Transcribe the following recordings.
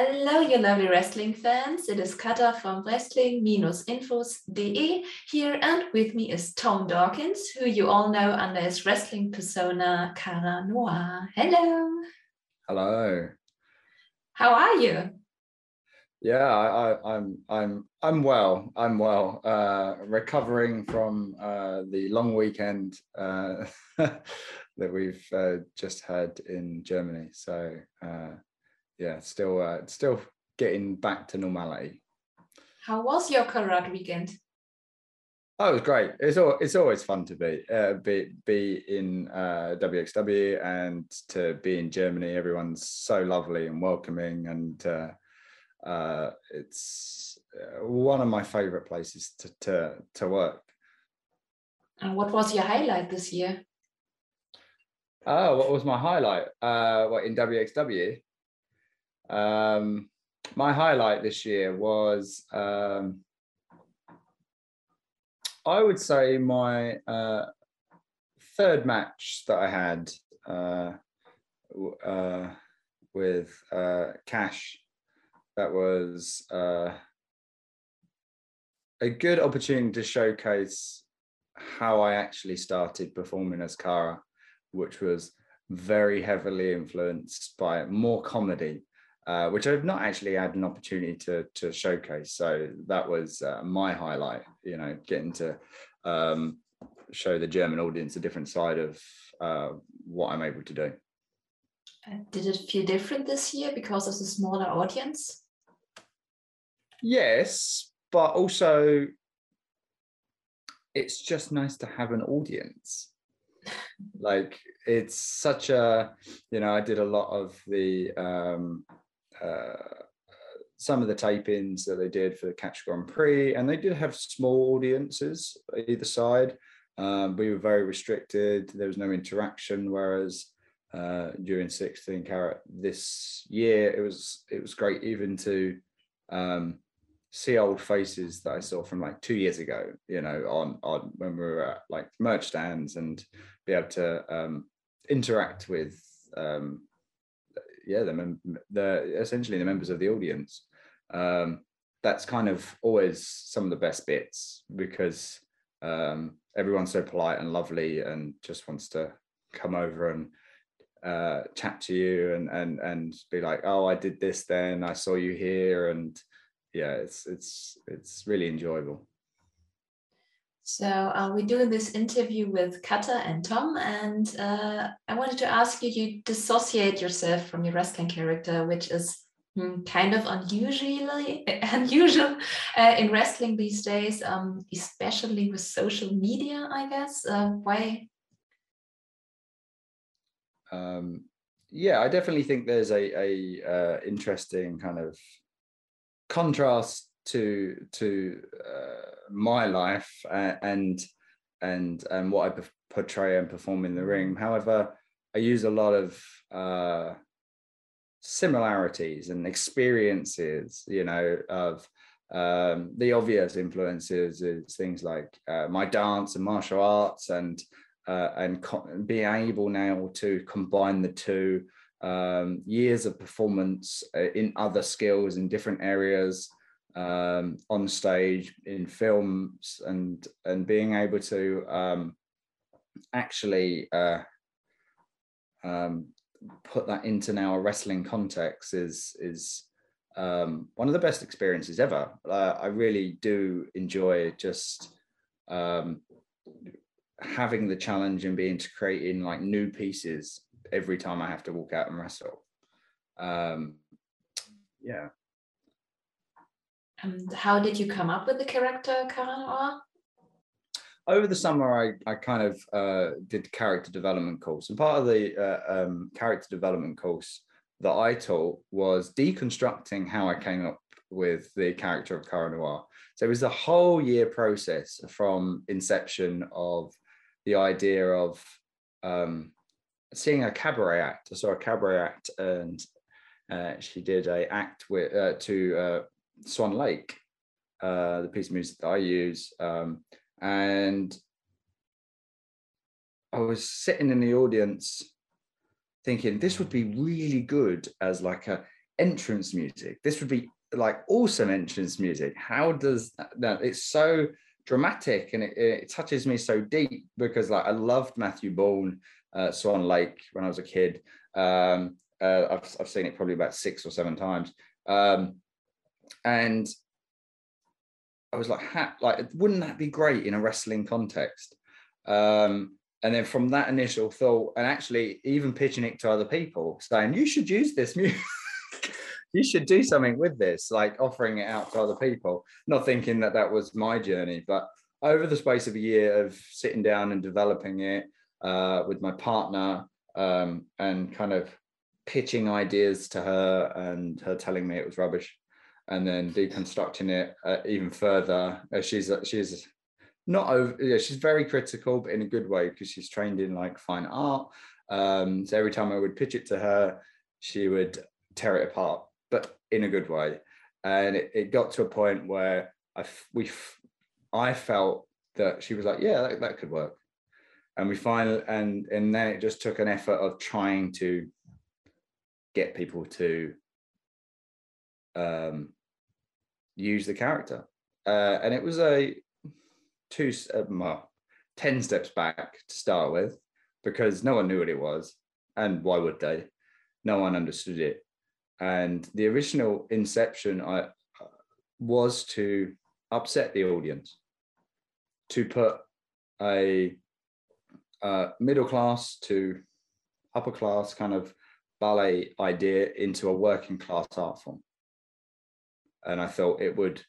Hello, you lovely wrestling fans. It is Kata from wrestling-infos.de here, and with me is Tom Dawkins, who you all know under his wrestling persona Cara Noir. Hello. Hello. How are you? Yeah, I, I, I'm I'm I'm well. I'm well. Uh, recovering from uh, the long weekend uh, that we've uh, just had in Germany. So uh, yeah, still uh, still getting back to normality. How was your Carat weekend? Oh, it was great. It's all, it's always fun to be uh, be be in uh, WXW and to be in Germany. Everyone's so lovely and welcoming, and uh, uh, it's uh, one of my favorite places to to to work. And what was your highlight this year? Oh, what was my highlight? Uh, what in WXW? Um, my highlight this year was, um, I would say, my uh, third match that I had uh, uh, with uh, Cash. That was uh, a good opportunity to showcase how I actually started performing as Cara, which was very heavily influenced by more comedy uh, which I've not actually had an opportunity to to showcase. So that was uh, my highlight. You know, getting to um, show the German audience a different side of uh, what I'm able to do. did it feel different this year because of the smaller audience? Yes, but also it's just nice to have an audience like it's such a you know i did a lot of the um uh, some of the tape-ins that they did for the Catch Grand Prix, and they did have small audiences either side. Um, we were very restricted. There was no interaction, whereas uh, during 16 carat this year, it was it was great even to um, see old faces that I saw from like two years ago. You know, on on when we were at like merch stands and be able to um, interact with um, yeah, the, mem- the essentially the members of the audience. Um, that's kind of always some of the best bits because um, everyone's so polite and lovely and just wants to come over and uh, chat to you and and and be like, oh, I did this then, I saw you here, and yeah, it's it's it's really enjoyable. So uh, we're doing this interview with Kata and Tom, and uh, I wanted to ask you, you dissociate yourself from your wrestling character, which is hmm, kind of unusually unusual uh, in wrestling these days, um, especially with social media, I guess. Uh, why? Um, yeah, I definitely think there's a, a uh, interesting kind of contrast to to uh, my life and and and what I portray and perform in the ring. However, I use a lot of uh, similarities and experiences, you know, of um, the obvious influences is things like uh, my dance and martial arts and uh, and being able now to combine the two um, years of performance uh, in other skills in different areas um, on stage in films and and being able to um, actually uh, um, put that into now a wrestling context is is um, one of the best experiences ever. Uh, I really do enjoy just um, having the challenge and being to creating like new pieces every time I have to walk out and wrestle. Um, yeah. And how did you come up with the character Cara Noir? Over the summer, I, I kind of uh, did character development course, and part of the uh, um, character development course that I taught was deconstructing how I came up with the character of Cara Noir. So it was a whole year process from inception of the idea of um, seeing a cabaret act. I saw a cabaret act, and uh, she did a act with uh, to uh, Swan Lake, uh, the piece of music that I use. Um, and I was sitting in the audience thinking this would be really good as like a entrance music. This would be like awesome entrance music. How does that? It's so dramatic and it, it touches me so deep because like I loved Matthew Bourne, uh, Swan Lake when I was a kid. Um, uh, I've, I've seen it probably about six or seven times. Um, and I was like, ha, like, wouldn't that be great in a wrestling context? Um, and then from that initial thought, and actually even pitching it to other people, saying you should use this music, you should do something with this, like offering it out to other people. Not thinking that that was my journey, but over the space of a year of sitting down and developing it uh, with my partner um, and kind of pitching ideas to her and her telling me it was rubbish and then deconstructing it uh, even further. Uh, she's she's not over. Yeah, she's very critical, but in a good way because she's trained in like fine art. Um, so every time I would pitch it to her, she would tear it apart, but in a good way. And it, it got to a point where I we I felt that she was like, yeah, that, that could work. And we finally and and then it just took an effort of trying to get people to um, use the character. Uh, and it was a two, uh, 10 steps back to start with because no one knew what it was. And why would they? No one understood it. And the original inception I, was to upset the audience, to put a uh, middle class to upper class kind of ballet idea into a working class art form and I thought it would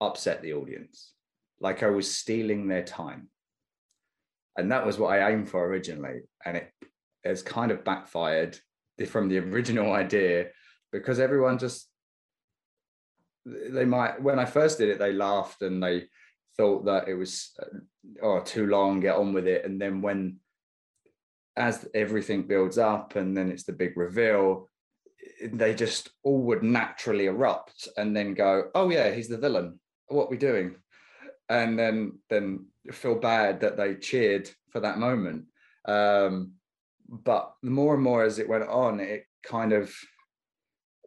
upset the audience, like I was stealing their time. And that was what I aimed for originally. And it has kind of backfired from the original idea because everyone just, they might, when I first did it, they laughed and they thought that it was, uh, oh, too long, get on with it. And then when, as everything builds up and then it's the big reveal, they just all would naturally erupt and then go, "Oh yeah, he's the villain. What are we doing?" And then then feel bad that they cheered for that moment. Um, but the more and more as it went on, it kind of,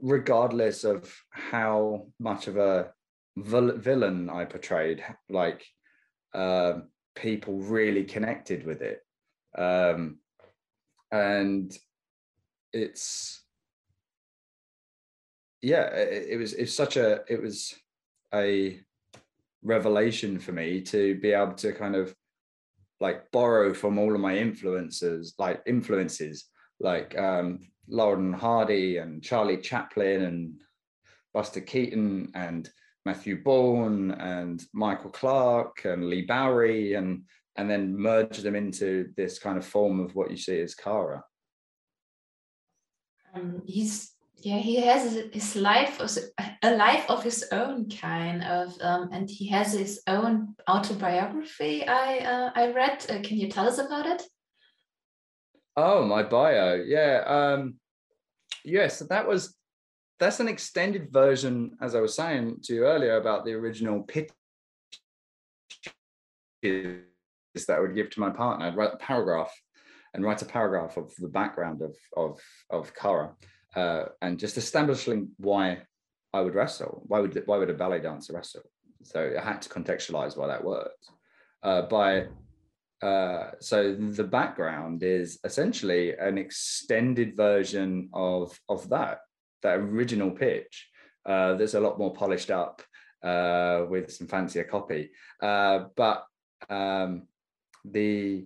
regardless of how much of a villain I portrayed, like uh, people really connected with it, um, and it's yeah, it, it was it's such a it was a revelation for me to be able to kind of like borrow from all of my influences, like influences like um, Laurel Hardy and Charlie Chaplin and Buster Keaton and Matthew Bourne and Michael Clark and Leigh Bowery and and then merge them into this kind of form of what you see as Cara. Um, he's yeah he has his life a life of his own kind of um, and he has his own autobiography i uh, i read. Uh, can you tell us about it? Oh my bio. Yeah um yes that was that's an extended version as i was saying to you earlier about the original pitch that i would give to my partner. I'd write a paragraph and write a paragraph of the background of of of Cara uh, and just establishing why I would wrestle. Why would why would a ballet dancer wrestle? So I had to contextualize why that worked. Uh, by uh, so the background is essentially an extended version of of that that original pitch. Uh, there's a lot more polished up uh, with some fancier copy, uh, but um, the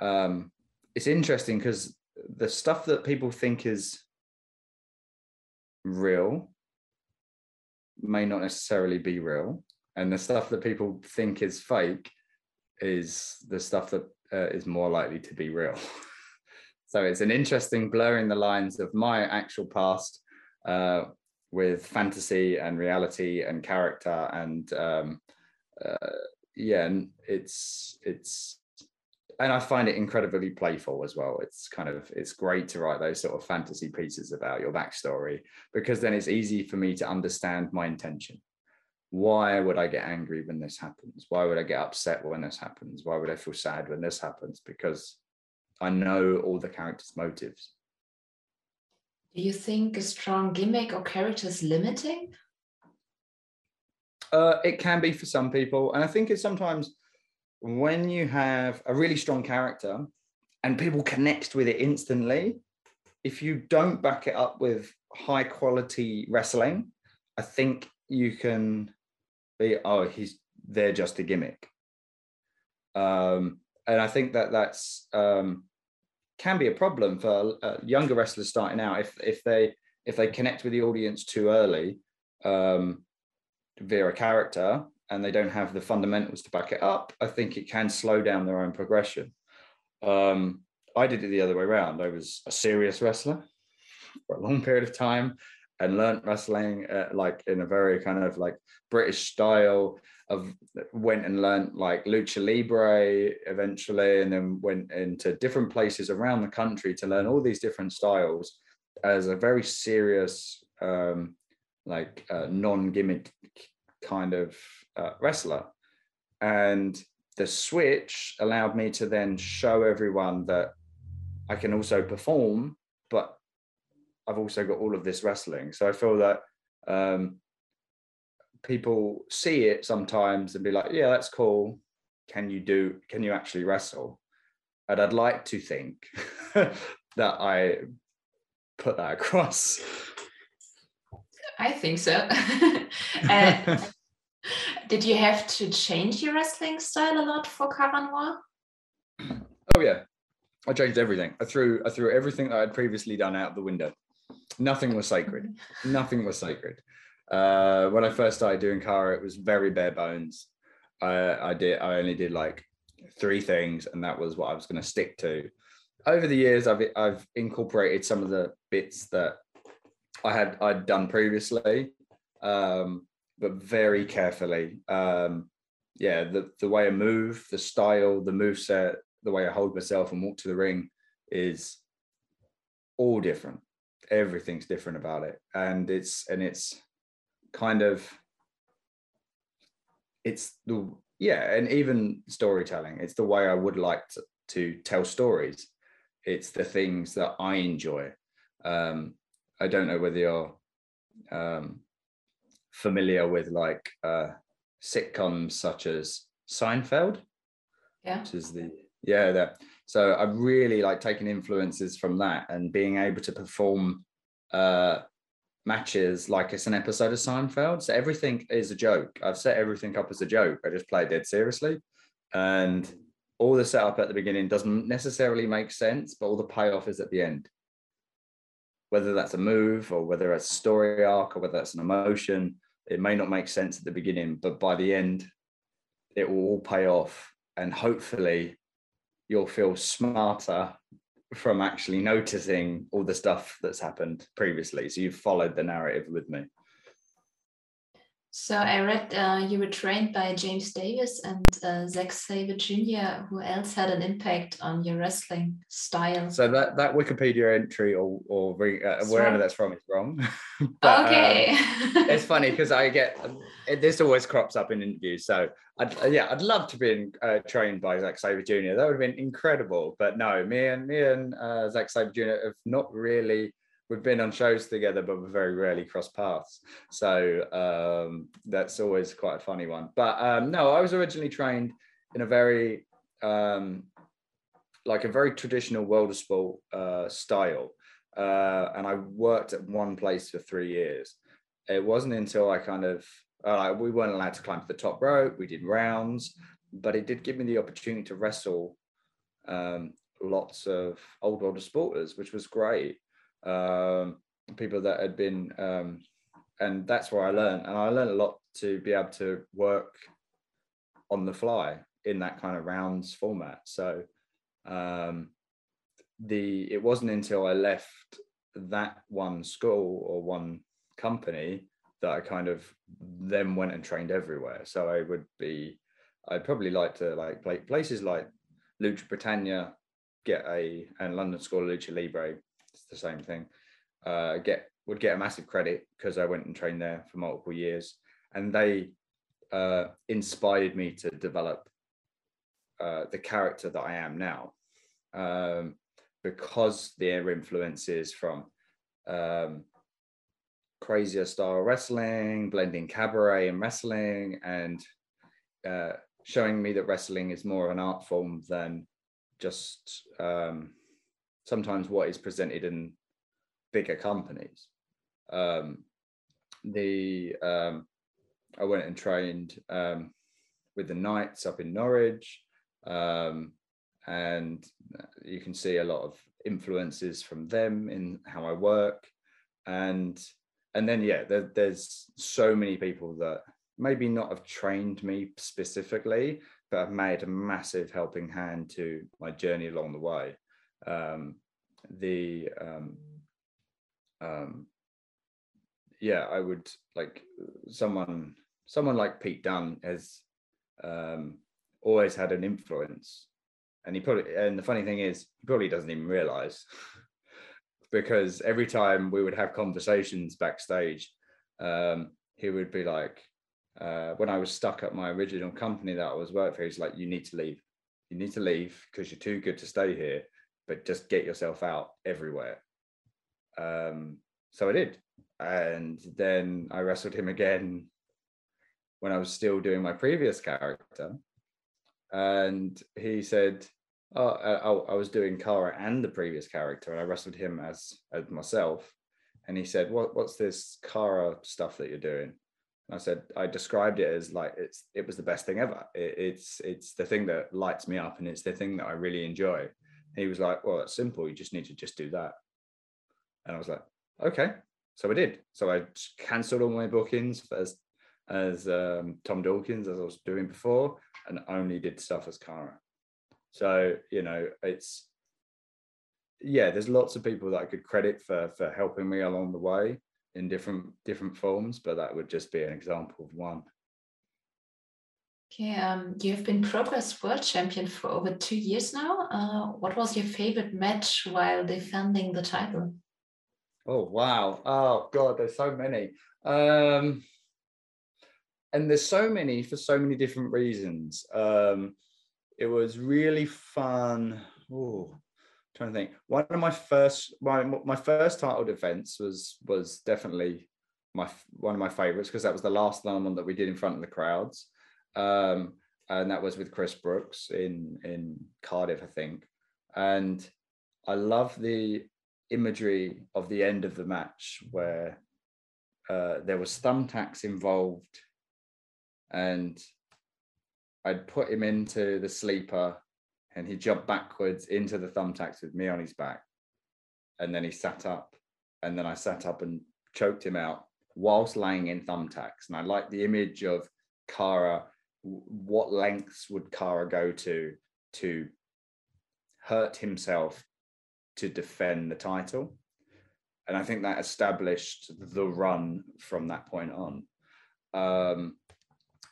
um, it's interesting because the stuff that people think is real may not necessarily be real. And the stuff that people think is fake is the stuff that uh, is more likely to be real. So it's an interesting blurring the lines of my actual past uh, with fantasy and reality and character and um, uh, yeah and it's it's and I find it incredibly playful as well. It's kind of it's great to write those sort of fantasy pieces about your backstory because then it's easy for me to understand my intention. Why would I get angry when this happens? Why would I get upset when this happens? Why would I feel sad when this happens? Because I know all the characters' motives. Do you think a strong gimmick or character is limiting? Uh, it can be for some people, and I think it's sometimes when you have a really strong character and people connect with it instantly. If you don't back it up with high quality wrestling, I think you can be oh he's they're just a gimmick. Um, and I think that that's um, can be a problem for uh, younger wrestlers starting out if if they if they connect with the audience too early um, via a character and they don't have the fundamentals to back it up. I think it can slow down their own progression. Um, I did it the other way around. I was a serious wrestler for a long period of time and learned wrestling uh, like in a very kind of like British style of went and learned like lucha libre eventually and then went into different places around the country to learn all these different styles as a very serious um like uh, non-gimmick kind of uh, wrestler and the switch allowed me to then show everyone that I can also perform but I've also got all of this wrestling so I feel that um people see it sometimes and be like, yeah, that's cool. Can you do, can you actually wrestle? And I'd like to think that I put that across. I think so. did you have to change your wrestling style a lot for Cara Noir? Oh yeah. I changed everything. I threw I threw everything that I'd previously done out the window. Nothing was sacred. Nothing was sacred. Uh, when I first started doing Cara, it was very bare bones. I, I did. I only did like three things, and that was what I was going to stick to. Over the years, I've I've incorporated some of the bits that I had I'd done previously, um, but very carefully. Um, yeah, the the way I move, the style, the move set, the way I hold myself and walk to the ring is all different. Everything's different about it, and it's and it's kind of it's the yeah and even storytelling it's the way i would like to, to tell stories it's the things that i enjoy um i don't know whether you're um familiar with like uh sitcoms such as seinfeld yeah which is the yeah that so i've really like taken influences from that and being able to perform uh matches like it's an episode of Seinfeld. So everything is a joke. I've set everything up as a joke. I just play it dead seriously. And all the setup at the beginning doesn't necessarily make sense, but all the payoff is at the end. Whether that's a move or whether it's a story arc or whether that's an emotion, it may not make sense at the beginning, but by the end, it will all pay off. And hopefully, you'll feel smarter from actually noticing all the stuff that's happened previously. So you've followed the narrative with me. So I read uh, you were trained by James Davis and uh, Zack Sabre Jr. Who else had an impact on your wrestling style? So that that Wikipedia entry or or uh, wherever that's from is wrong. but, okay. Um, it's funny because I get it, this always crops up in interviews. So I'd, uh, yeah, I'd love to be in, uh, trained by Zack Sabre Jr. That would have been incredible. But no, me and me and uh, Zack Sabre Jr. have not really we've been on shows together, but we've very rarely cross paths. So um, that's always quite a funny one. But um, no, I was originally trained in a very um, like a very traditional world of sport uh, style, uh, and I worked at one place for three years. It wasn't until I kind of uh, we weren't allowed to climb to the top rope. We did rounds, but it did give me the opportunity to wrestle um, lots of old world of sporters, which was great um, people that had been, um, and that's where I learned. And I learned a lot to be able to work on the fly in that kind of rounds format. So um, the it wasn't until I left that one school or one company that I kind of then went and trained everywhere. So I would be, I'd probably like to like play places like Lucha Britannia, get a and London School of Lucha Libre the same thing. Uh, get would get a massive credit because I went and trained there for multiple years, and they uh, inspired me to develop uh, the character that I am now, um, because their influences from um, crazier style wrestling, blending cabaret and wrestling, and uh, showing me that wrestling is more of an art form than just um, sometimes what is presented in bigger companies. Um, the um, I went and trained um, with the Knights up in Norwich, um, and you can see a lot of influences from them in how I work, and and then yeah, there, there's so many people that maybe not have trained me specifically, but have made a massive helping hand to my journey along the way. Um, the um, um, yeah, I would like someone someone like Pete Dunne has um, always had an influence, and he probably and the funny thing is he probably doesn't even realize because every time we would have conversations backstage, um, he would be like, uh, when I was stuck at my original company that I was working for, he's like, you need to leave. You need to leave because you're too good to stay here, but just get yourself out everywhere. Um, so I did. And then I wrestled him again when I was still doing my previous character. And he said, oh, uh, I was doing Cara and the previous character, and I wrestled him as, as myself. And he said, what, what's this Cara stuff that you're doing? And I said, I described it as like it's it was the best thing ever. It, it's it's the thing that lights me up and it's the thing that I really enjoy. He was like, Well, it's simple. You just need to just do that. And I was like, Okay. So I did. So I cancelled all my bookings as as um, Tom Dawkins as I was doing before, and only did stuff as Cara. So you know, it's yeah. There's lots of people that I could credit for for helping me along the way in different different forms, but that would just be an example of one. Okay, um, you've been Progress World Champion for over two years now. Uh, what was your favorite match while defending the title? Oh wow! Oh god, there's so many, um, and there's so many for so many different reasons. Um, it was really fun. Oh, trying to think. One of my first my my first title defense was was definitely my one of my favorites because that was the last one that we did in front of the crowds, um, and that was with Chris Brooks in in Cardiff, I think. And I love the imagery of the end of the match where uh, there was thumbtacks involved, and I'd put him into the sleeper and he jumped backwards into the thumbtacks with me on his back. And then he sat up, and then I sat up and choked him out whilst laying in thumbtacks. And I like the image of Cara. What lengths would Cara go to to hurt himself to defend the title? And I think that established the run from that point on. Um,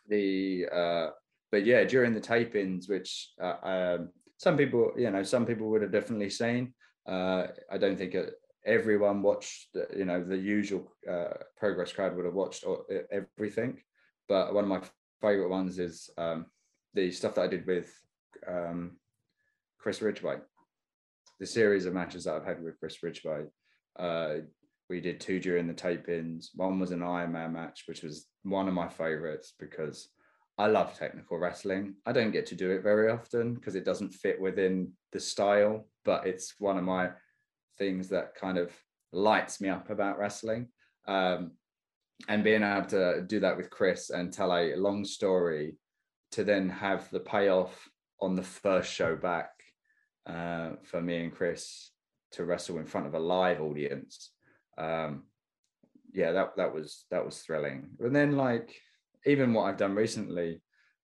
the uh, but yeah, during the tape-ins, which uh, um, some people, you know, some people would have definitely seen. Uh, I don't think everyone watched, you know, the usual uh, progress crowd would have watched everything. But one of my favorite ones is um, the stuff that I did with um, Chris Ridgeway. The series of matches that I've had with Chris Ridgeway. Uh, we did two during the tape-ins. One was an Iron Man match, which was one of my favorites because I love technical wrestling. I don't get to do it very often because it doesn't fit within the style, but it's one of my things that kind of lights me up about wrestling. Um, and being able to do that with Chris and tell a long story to then have the payoff on the first show back uh, for me and Chris to wrestle in front of a live audience. Um, yeah, that that was that was thrilling. And then like even what I've done recently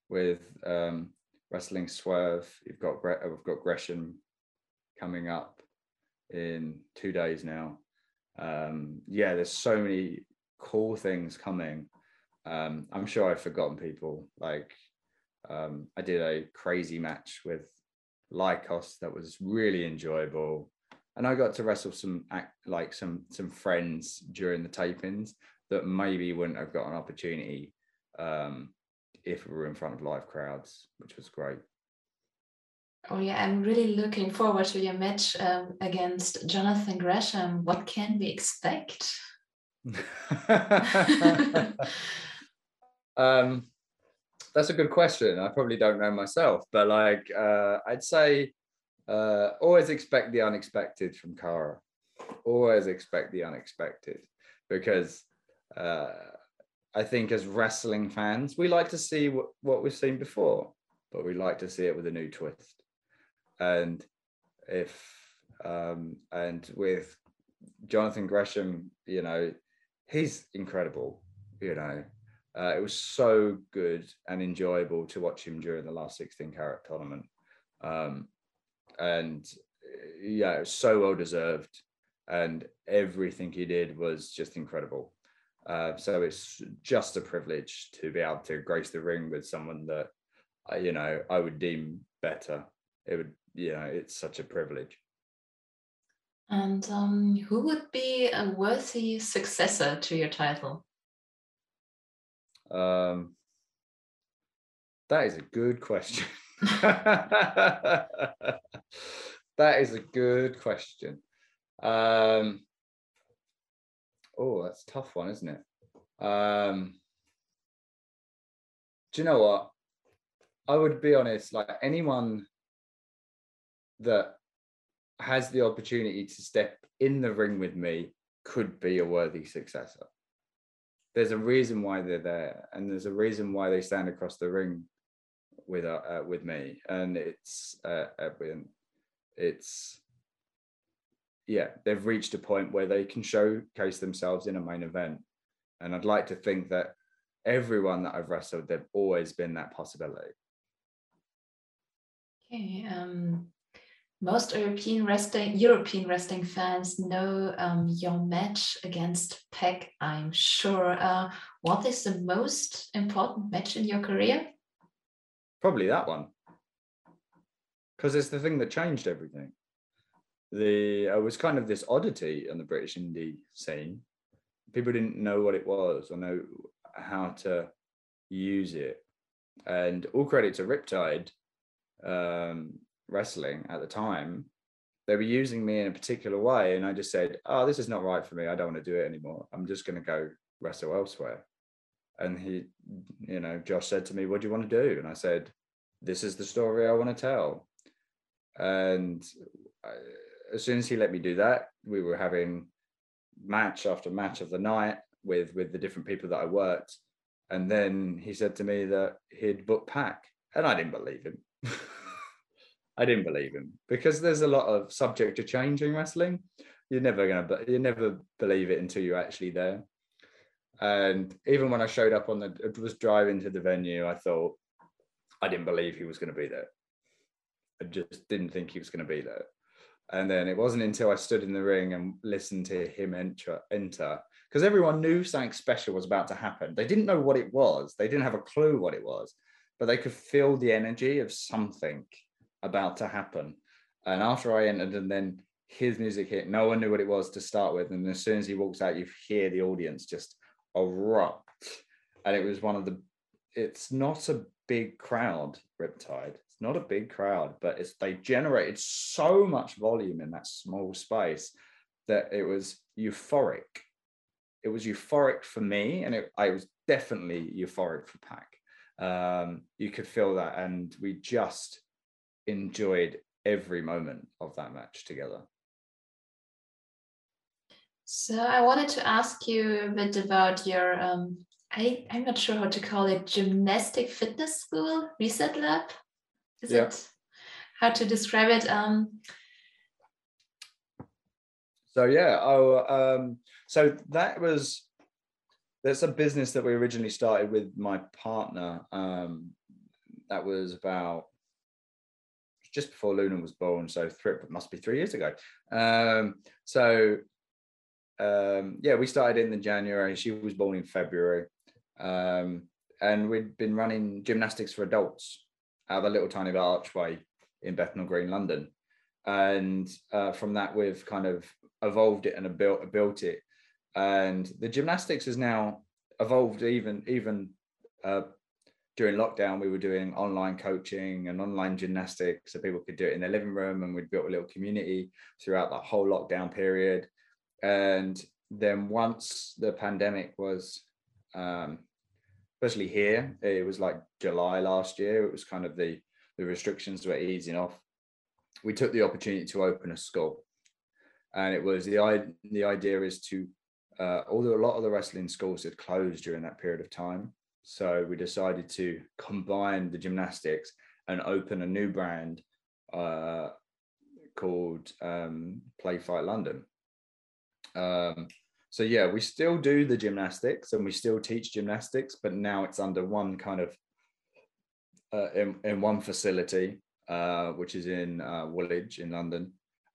with um, wrestling swerve, you've got we've got Gresham coming up in two days now. Um, yeah, there's so many cool things coming. Um, I'm sure I've forgotten people. Like um, I did a crazy match with Lykos that was really enjoyable, and I got to wrestle some like some some friends during the tapings that maybe wouldn't have got an opportunity um, if we were in front of live crowds, which was great. Oh yeah, I'm really looking forward to your match um, against Jonathan Gresham. What can we expect? um, that's a good question. I probably don't know myself, but like uh, I'd say, uh, always expect the unexpected from Cara. Always expect the unexpected because uh, I think as wrestling fans, we like to see what, what we've seen before, but we like to see it with a new twist. And if um, and with Jonathan Gresham, you know, he's incredible. You know, uh, it was so good and enjoyable to watch him during the last 16 carat tournament. Um, and yeah, it was so well deserved. And everything he did was just incredible. Uh, so it's just a privilege to be able to grace the ring with someone that, uh, you know, I would deem better. It would, you know, it's such a privilege. And um, who would be a worthy successor to your title? Um, that is a good question. that is a good question. Um, oh, that's a tough one, isn't it? Um, do you know what? I would be honest, like anyone that has the opportunity to step in the ring with me could be a worthy successor. There's a reason why they're there, and there's a reason why they stand across the ring with uh, uh with me, and it's uh, uh it's yeah, they've reached a point where they can showcase themselves in a main event, and I'd like to think that everyone that I've wrestled, they've always been that possibility. Okay. Um, most European wrestling European wrestling fans know um, your match against PAC. I'm sure. Uh, what is the most important match in your career? Probably that one, because it's the thing that changed everything. The it was kind of this oddity in the British indie scene. People didn't know what it was or know how to use it, and all credit to Riptide. Um, wrestling at the time, they were using me in a particular way. And I just said, Oh, this is not right for me. I don't want to do it anymore. I'm just going to go wrestle elsewhere. And he, you know, Josh said to me, What do you want to do? And I said, This is the story I want to tell. And I, as soon as he let me do that, we were having match after match of the night with with the different people that I worked. And then he said to me that he'd booked PAC, and I didn't believe him. I didn't believe him because there's a lot of subject to change in wrestling. You're never gonna, you never believe it until you're actually there. And even when I showed up on the, was driving to the venue, I thought I didn't believe he was going to be there. I just didn't think he was going to be there. And then it wasn't until I stood in the ring and listened to him enter, enter, because everyone knew something special was about to happen. They didn't know what it was. They didn't have a clue what it was, but they could feel the energy of something about to happen. And after I entered, and then his music hit, no one knew what it was to start with. And as soon as he walks out, you hear the audience just erupt. And it was one of the, it's not a big crowd, Riptide. It's not a big crowd, but it's they generated so much volume in that small space that it was euphoric. It was euphoric for me, and it, I was definitely euphoric for PAC. Um, you could feel that, and we just enjoyed every moment of that match together. So I wanted to ask you a bit about your um, I, I'm not sure how to call it gymnastic fitness school, reset lab. Is yeah. it how to describe it? Um, so yeah, oh, um, so that was that's a business that we originally started with my partner. Um, that was about just before Luna was born, so three, must be three years ago. Um, so um, yeah, we started in the January. She was born in February, um, and we'd been running gymnastics for adults of a little tiny archway in Bethnal Green, London. And uh, from that, we've kind of evolved it and built built it. And the gymnastics has now evolved even even uh, during lockdown, we were doing online coaching and online gymnastics, so people could do it in their living room, and we built a little community throughout the whole lockdown period. And then once the pandemic was, um, especially here, it was like July last year. It was kind of the the restrictions were easing off. We took the opportunity to open a school, and it was the the idea is to uh, although a lot of the wrestling schools had closed during that period of time, so we decided to combine the gymnastics and open a new brand uh, called um, Play Fight London. Um, so yeah, we still do the gymnastics and we still teach gymnastics, but now it's under one kind of uh, in, in one facility, uh, which is in uh, Woolwich in London,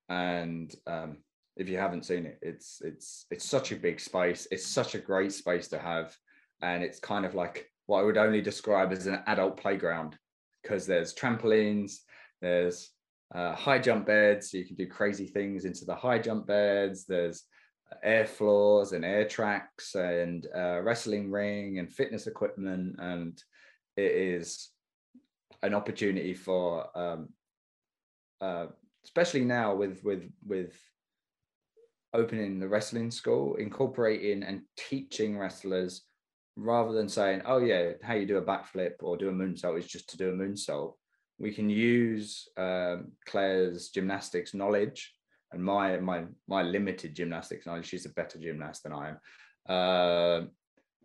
and um, if you haven't seen it, it's it's it's such a big space. It's such a great space to have, and it's kind of like what I would only describe as an adult playground because there's trampolines, there's uh, high jump beds, so you can do crazy things into the high jump beds. There's air floors and air tracks and uh, wrestling ring and fitness equipment, and it is an opportunity for um, uh, especially now with with with opening the wrestling school, incorporating and teaching wrestlers rather than saying, "Oh yeah, how you do a backflip or do a moonsault is just to do a moonsault." We can use um, Claire's gymnastics knowledge and my my my limited gymnastics knowledge. She's a better gymnast than I am. Uh,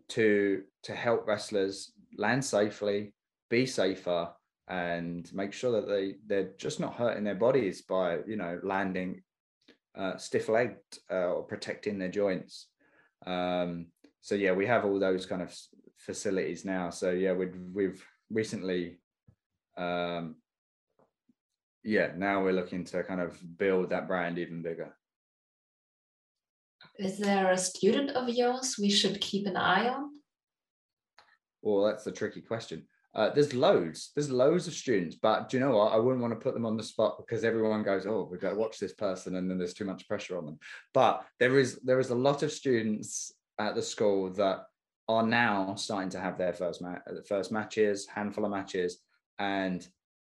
to to help wrestlers land safely, be safer, and make sure that they they're just not hurting their bodies by you know landing uh, stiff legged uh, or protecting their joints. Um, so yeah, we have all those kind of facilities now. So yeah, we've we've recently, um, yeah, now we're looking to kind of build that brand even bigger. Is there a student of yours we should keep an eye on? Well, that's a tricky question. Uh, there's loads, there's loads of students, but do you know what? I wouldn't want to put them on the spot because everyone goes, "Oh, we've got to watch this person," and then there's too much pressure on them. But there is there is a lot of students at the school that are now starting to have their first ma- first matches, handful of matches, and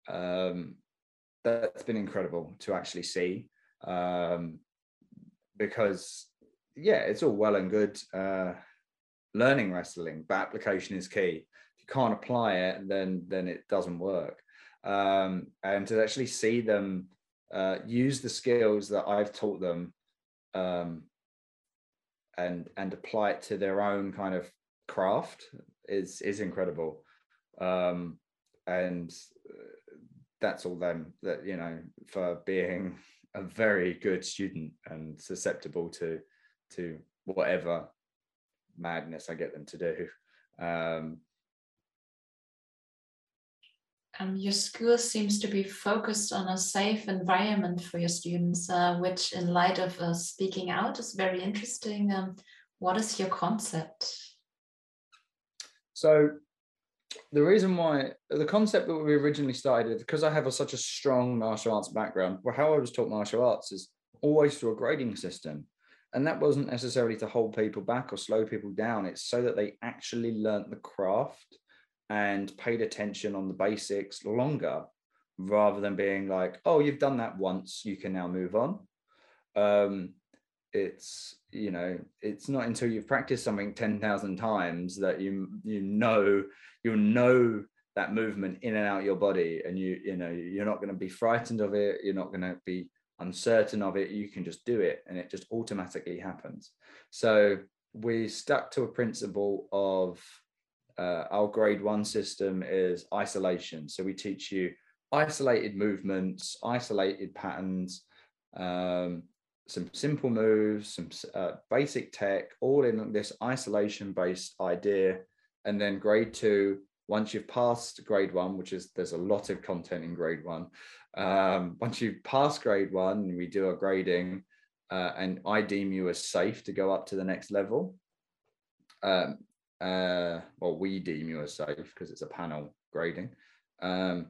um, that's been incredible to actually see um, because yeah, it's all well and good uh, learning wrestling, but application is key If you can't apply it, then then it doesn't work. Um, and to actually see them uh, use the skills that I've taught them um, and and apply it to their own kind of craft is is incredible. Um, and uh, that's all them that you know for being a very good student and susceptible to to whatever madness I get them to do. Um, um, your school seems to be focused on a safe environment for your students, uh, which, in light of uh, speaking out, is very interesting. Um, what is your concept? So, the reason why the concept that we originally started, because I have a, such a strong martial arts background, well, how I was taught martial arts is always through a grading system. And that wasn't necessarily to hold people back or slow people down. It's so that they actually learnt the craft and paid attention on the basics longer rather than being like, oh, you've done that once, you can now move on. Um, it's you know it's not until you've practiced something 10,000 times that you you know you'll know that movement in and out your body and you you know you're not going to be frightened of it you're not going to be uncertain of it you can just do it and it just automatically happens so we stuck to a principle of uh, our grade one system is isolation. So we teach you isolated movements, isolated patterns, um, some simple moves, some uh, basic tech, all in this isolation based idea. And then grade two, once you've passed grade one, which is there's a lot of content in grade one. Um, once you've passed grade one, we do a grading, uh, and I deem you as safe to go up to the next level. Um, uh, well, we deem you as safe because it's a panel grading. Um,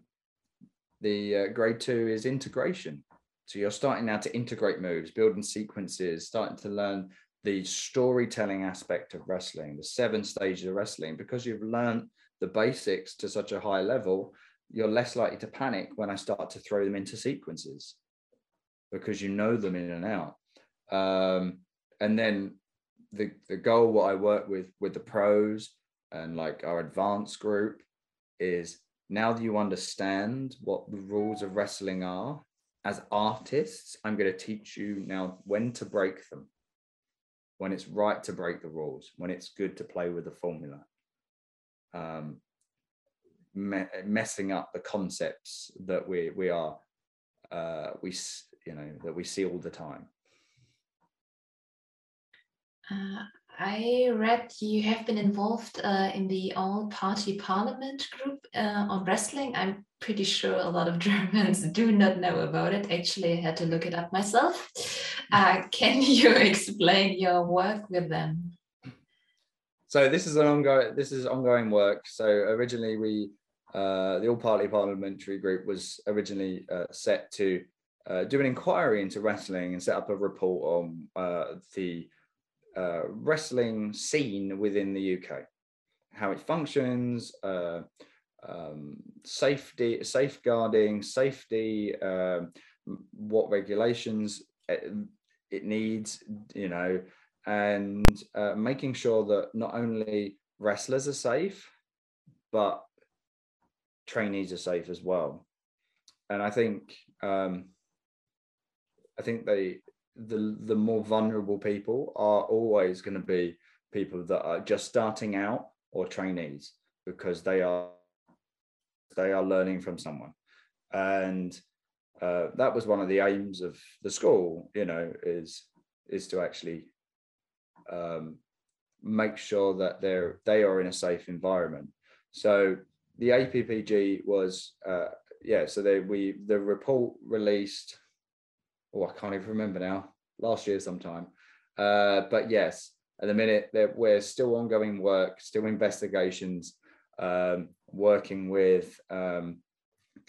the uh, grade two is integration. So you're starting now to integrate moves, building sequences, starting to learn the storytelling aspect of wrestling, the seven stages of wrestling, because you've learned the basics to such a high level, you're less likely to panic when I start to throw them into sequences because you know them in and out. Um, and then the the goal what I work with with the pros and like our advanced group is now that you understand what the rules of wrestling are as artists, I'm going to teach you now when to break them, when it's right to break the rules, when it's good to play with the formula. Um, me- messing up the concepts that we we are uh, we you know that we see all the time. Uh, I read you have been involved uh, in the All Party Parliament group uh, on wrestling. I'm pretty sure a lot of Germans do not know about it. Actually, I had to look it up myself. Uh, can you explain your work with them? So this is an ongoing. This is ongoing work. So originally, we uh, the All Party Parliamentary Group was originally uh, set to do an inquiry into wrestling and set up a report on the uh, wrestling scene within the UK, how it functions, uh, um, safety, safeguarding, safety, um, what regulations it, it, needs, you know, and uh, making sure that not only wrestlers are safe, but trainees are safe as well. And I think um, I think they the the more vulnerable people are always going to be people that are just starting out or trainees because they are they are learning from someone. And uh, that was one of the aims of the school you know is is to actually um, make sure that they're they are in a safe environment. So the appg was uh, yeah so they we the report released oh, I can't even remember now, last year sometime. Uh, but yes, at the minute, we're still ongoing work, still investigations, um, working with um,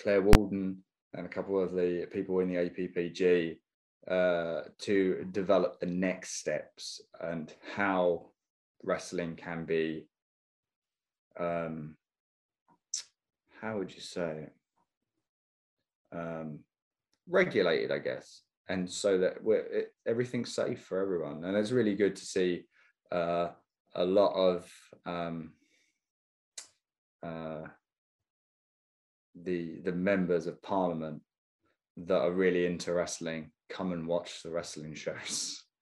Claire Walden and a couple of the people in the APPG uh, to develop the next steps and how wrestling can be, um, how would you say, um, regulated, I guess and so that we're it, everything's safe for everyone. And it's really good to see uh, a lot of um, uh, the the members of parliament that are really into wrestling come and watch the wrestling shows.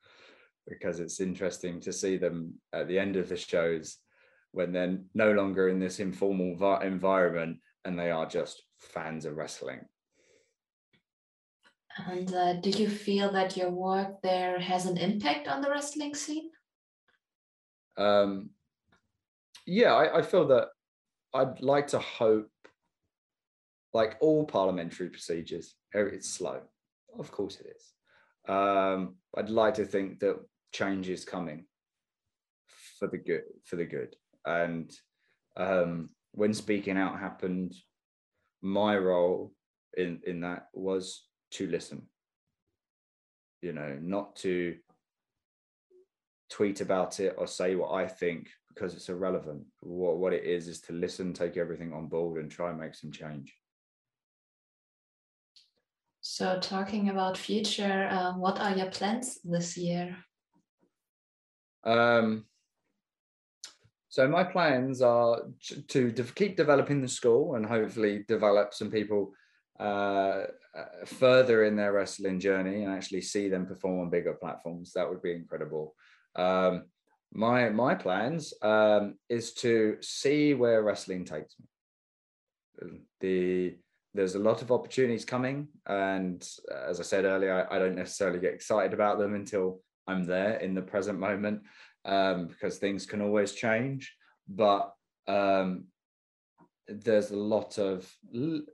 Because it's interesting to see them at the end of the shows when they're no longer in this informal environment and they are just fans of wrestling and uh, do you feel that your work there has an impact on the wrestling scene? Um, yeah, I, I feel that I'd like to hope, like all parliamentary procedures, it's slow. Of course it is. Um, I'd like to think that change is coming for the good. For the good, and um, when speaking out happened, my role in in that was to listen you know not to tweet about it or say what i think because it's irrelevant. What, what it is is to listen take everything on board and try and make some change. So talking about future uh, what are your plans this year? Um, so my plans are to de- keep developing the school and hopefully develop some people uh, uh, further in their wrestling journey and actually see them perform on bigger platforms. That would be incredible. Um, my my plans um, is to see where wrestling takes me. The there's a lot of opportunities coming, and as I said earlier, I, I don't necessarily get excited about them until I'm there in the present moment um, because things can always change. But um, there's a lot of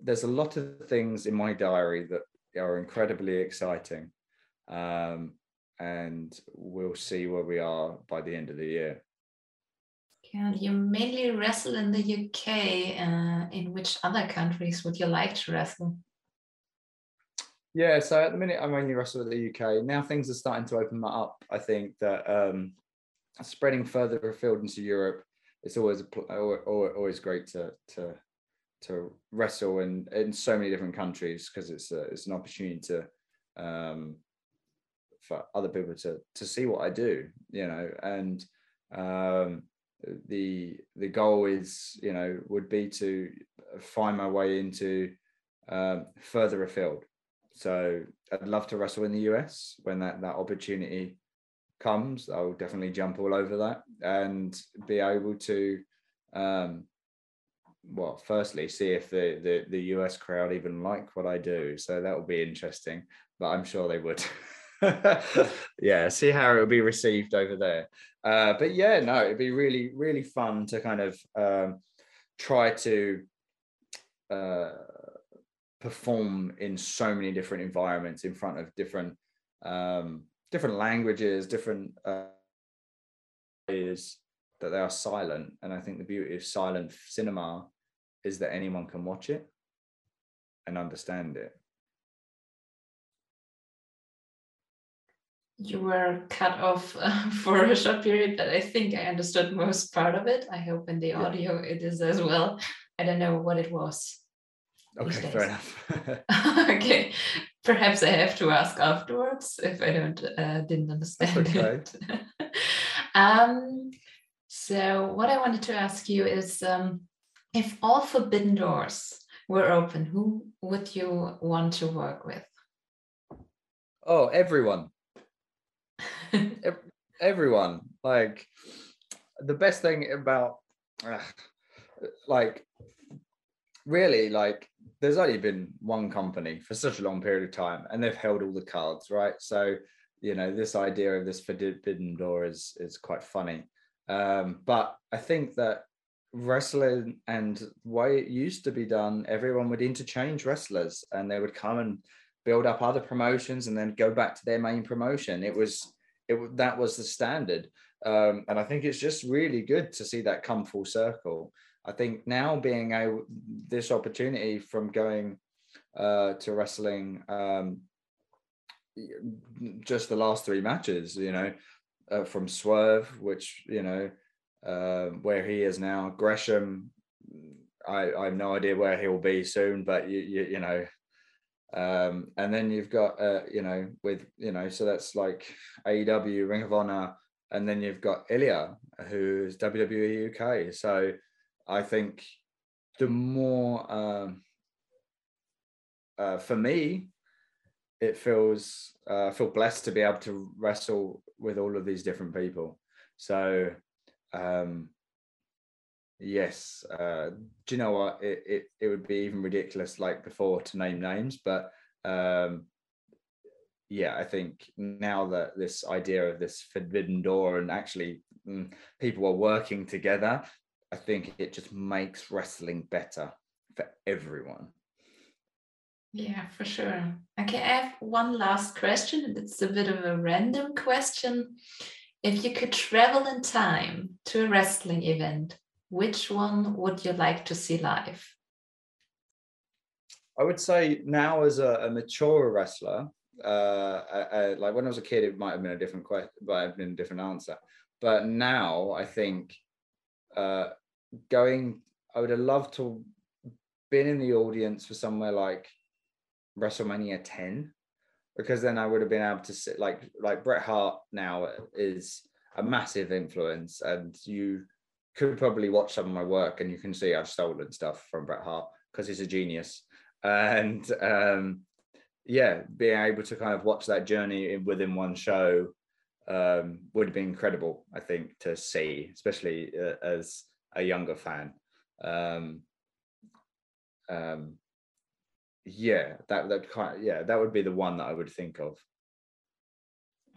there's a lot of things in my diary that are incredibly exciting um, and we'll see where we are by the end of the year. Yeah, you mainly wrestle in the uk uh, in which other countries would you like to wrestle? Yeah so at the minute i'm only wrestle in the uk now things are starting to open that up i think that um, spreading further afield into europe it's always always great to to to wrestle in in so many different countries because it's a, it's an opportunity to um, for other people to to see what I do, you know, and um, the the goal is you know would be to find my way into um, further afield. So I'd love to wrestle in the US when that that opportunity comes. I'll definitely jump all over that and be able to um, well, firstly, see if the, the the US crowd even like what I do. So that will be interesting, but I'm sure they would. yeah, see how it will be received over there. Uh, but yeah, no, it'd be really, really fun to kind of um, try to uh, perform in so many different environments in front of different um, different languages, different uh, is that they are silent. And I think the beauty of silent cinema is that anyone can watch it and understand it. You were cut off uh, for a short period, but I think I understood most part of it. I hope in the audio it is as well. I don't know what it was. Okay, fair enough. okay, perhaps I have to ask afterwards if I don't uh, didn't understand okay. it. um, so what I wanted to ask you is um, if all forbidden doors were open, who would you want to work with? Oh, everyone. everyone. Like the best thing about, uh, like, really, like, there's only been one company for such a long period of time, and they've held all the cards, right? So, you know, this idea of this forbidden door is is quite funny. Um, but I think that wrestling and way it used to be done, everyone would interchange wrestlers and they would come and build up other promotions and then go back to their main promotion. It was it that was the standard. Um, and I think it's just really good to see that come full circle. I think now being a this opportunity from going uh, to wrestling um, just the last three matches, you know, uh, from Swerve, which you know uh, where he is now. Gresham, I, I have no idea where he'll be soon, but you, you, you know, um, and then you've got, uh, you know, with, you know, so that's like AEW, Ring of Honor, and then you've got Ilja, who's WWE UK. So I think the more, um, uh, for me, it feels, uh, I feel blessed to be able to wrestle with all of these different people. So um, yes, uh, do you know what? It, it it would be even ridiculous like before to name names, but um, yeah, I think now that this idea of this forbidden door and actually mm, people are working together, I think it just makes wrestling better for everyone. Yeah, for sure. Okay, I have one last question. It's a bit of a random question. If you could travel in time to a wrestling event, which one would you like to see live? I would say now, as a, a mature wrestler, uh, I, I, like when I was a kid, it might have been a different question, might have been a different answer. But now, I think uh, going, I would have loved to been in the audience for somewhere like WrestleMania 10 because then I would have been able to sit like like Bret Hart now is a massive influence, and you could probably watch some of my work and you can see I've stolen stuff from Bret Hart because he's a genius. And um, yeah, being able to kind of watch that journey within one show um, would be incredible, I think, to see, especially uh, as a younger fan. Um, um, yeah, that that kind of, yeah, that would be the one that I would think of.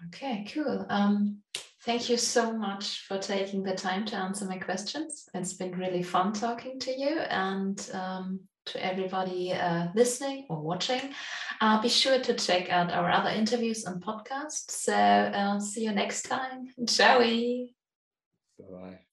Okay, cool. Um, thank you so much for taking the time to answer my questions. It's been really fun talking to you and um, to everybody uh, listening or watching. Uh, be sure to check out our other interviews and podcasts. So uh, see you next time. Ciao. Bye.